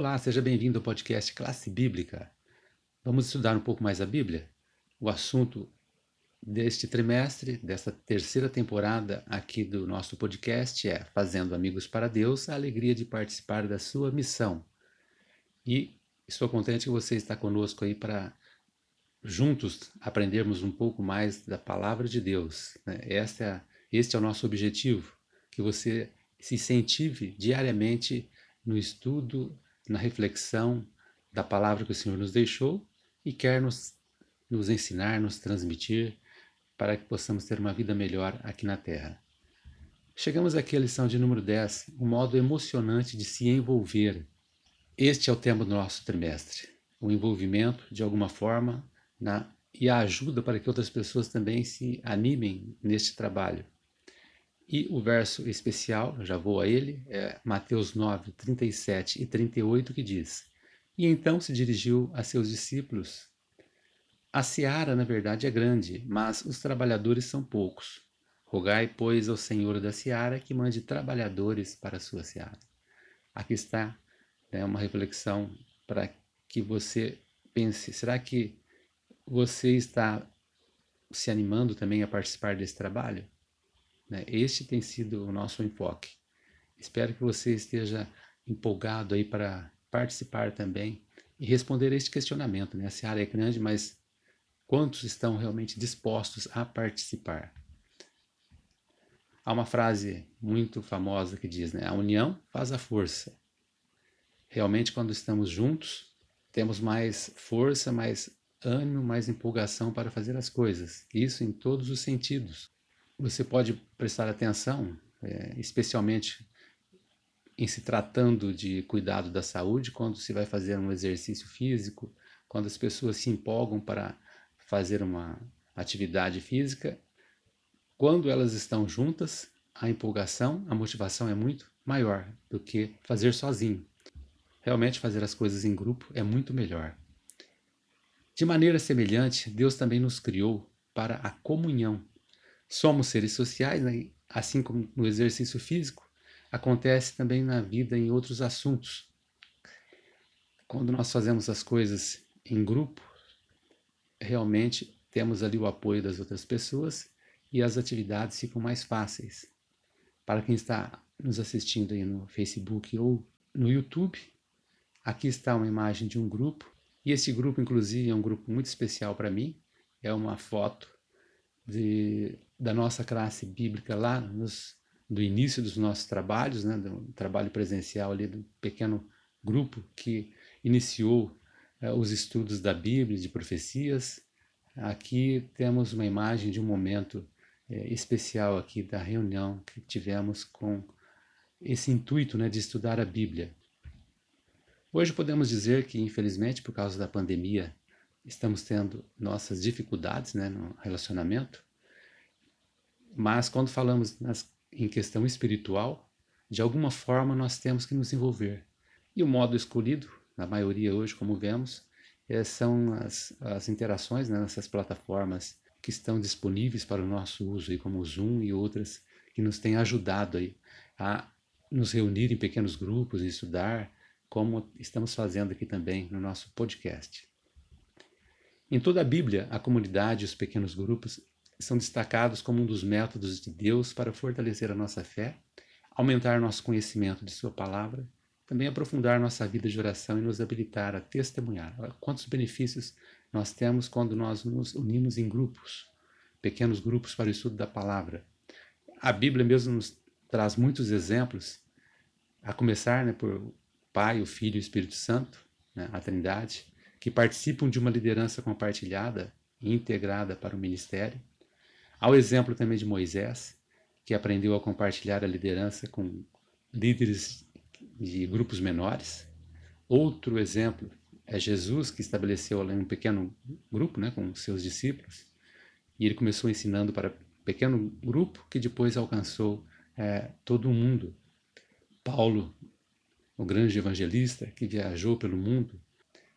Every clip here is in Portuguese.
Olá, seja bem-vindo ao podcast Classe Bíblica. Vamos estudar um pouco mais a Bíblia? O assunto deste trimestre, desta terceira temporada aqui do nosso podcast é Fazendo Amigos para Deus, a alegria de participar da sua missão. E estou contente que você está conosco aí para juntos aprendermos um pouco mais da palavra de Deus. Né? É, este é o nosso objetivo, que você se incentive diariamente no estudo na reflexão da palavra que o Senhor nos deixou e quer nos, nos ensinar, nos transmitir, para que possamos ter uma vida melhor aqui na Terra. Chegamos aqui à lição de número 10, o um modo emocionante de se envolver. Este é o tema do nosso trimestre, o envolvimento, de alguma forma, na, e a ajuda para que outras pessoas também se animem neste trabalho. E o verso especial, já vou a ele, é Mateus 9, 37 e 38, que diz: E então se dirigiu a seus discípulos. A seara, na verdade, é grande, mas os trabalhadores são poucos. Rogai, pois, ao Senhor da seara que mande trabalhadores para a sua seara. Aqui está né, uma reflexão para que você pense: será que você está se animando também a participar desse trabalho? Né? Este tem sido o nosso enfoque. Espero que você esteja empolgado aí para participar também e responder este questionamento. Né? Essa área é grande, mas quantos estão realmente dispostos a participar? Há uma frase muito famosa que diz, né? A união faz a força. Realmente, quando estamos juntos, temos mais força, mais ânimo, mais empolgação para fazer as coisas. Isso em todos os sentidos você pode prestar atenção, é, especialmente em se tratando de cuidado da saúde, quando se vai fazer um exercício físico, quando as pessoas se empolgam para fazer uma atividade física, quando elas estão juntas, a empolgação, a motivação é muito maior do que fazer sozinho. Realmente fazer as coisas em grupo é muito melhor. De maneira semelhante, Deus também nos criou para a comunhão Somos seres sociais, né? assim como no exercício físico, acontece também na vida em outros assuntos. Quando nós fazemos as coisas em grupo, realmente temos ali o apoio das outras pessoas e as atividades ficam mais fáceis. Para quem está nos assistindo aí no Facebook ou no YouTube, aqui está uma imagem de um grupo, e esse grupo, inclusive, é um grupo muito especial para mim. É uma foto de da nossa classe bíblica lá nos, do início dos nossos trabalhos, né, do trabalho presencial ali do pequeno grupo que iniciou é, os estudos da Bíblia, de profecias. Aqui temos uma imagem de um momento é, especial aqui da reunião que tivemos com esse intuito né, de estudar a Bíblia. Hoje podemos dizer que, infelizmente, por causa da pandemia, estamos tendo nossas dificuldades né, no relacionamento, mas quando falamos nas, em questão espiritual, de alguma forma nós temos que nos envolver. E o modo escolhido, na maioria hoje, como vemos, é, são as, as interações né, nessas plataformas que estão disponíveis para o nosso uso, aí, como o Zoom e outras que nos têm ajudado aí, a nos reunir em pequenos grupos e estudar, como estamos fazendo aqui também no nosso podcast. Em toda a Bíblia, a comunidade e os pequenos grupos são destacados como um dos métodos de Deus para fortalecer a nossa fé, aumentar nosso conhecimento de Sua palavra, também aprofundar nossa vida de oração e nos habilitar a testemunhar. Quantos benefícios nós temos quando nós nos unimos em grupos, pequenos grupos para o estudo da palavra. A Bíblia mesmo nos traz muitos exemplos, a começar né, por o Pai, o Filho e o Espírito Santo, né, a Trindade, que participam de uma liderança compartilhada e integrada para o ministério. Há o exemplo também de Moisés, que aprendeu a compartilhar a liderança com líderes de grupos menores. Outro exemplo é Jesus, que estabeleceu um pequeno grupo né, com seus discípulos, e ele começou ensinando para um pequeno grupo que depois alcançou é, todo o mundo. Paulo, o grande evangelista que viajou pelo mundo.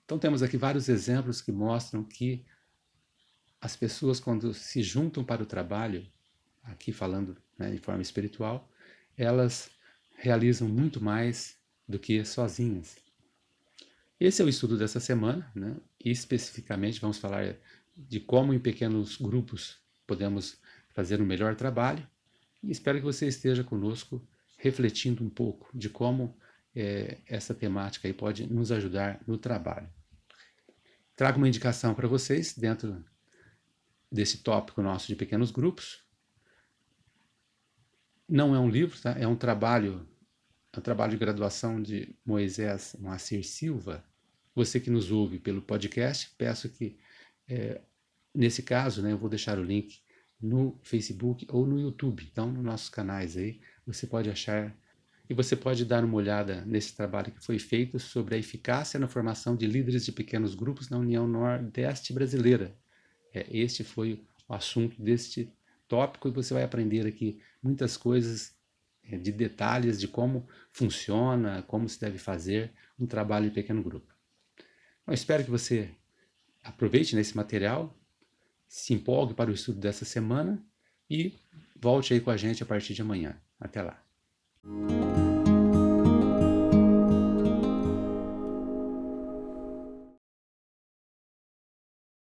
Então temos aqui vários exemplos que mostram que as pessoas, quando se juntam para o trabalho, aqui falando né, de forma espiritual, elas realizam muito mais do que sozinhas. Esse é o estudo dessa semana, né? E especificamente vamos falar de como em pequenos grupos podemos fazer um melhor trabalho. E espero que você esteja conosco refletindo um pouco de como é, essa temática aí pode nos ajudar no trabalho. Trago uma indicação para vocês dentro desse tópico nosso de pequenos grupos. Não é um livro, tá? é um trabalho, é um trabalho de graduação de Moisés Moacir Silva. Você que nos ouve pelo podcast, peço que, é, nesse caso, né, eu vou deixar o link no Facebook ou no YouTube. Então, nos nossos canais aí, você pode achar e você pode dar uma olhada nesse trabalho que foi feito sobre a eficácia na formação de líderes de pequenos grupos na União Nordeste Brasileira. É, este foi o assunto deste tópico e você vai aprender aqui muitas coisas é, de detalhes de como funciona, como se deve fazer um trabalho em pequeno grupo. Eu espero que você aproveite nesse material, se empolgue para o estudo dessa semana e volte aí com a gente a partir de amanhã. Até lá.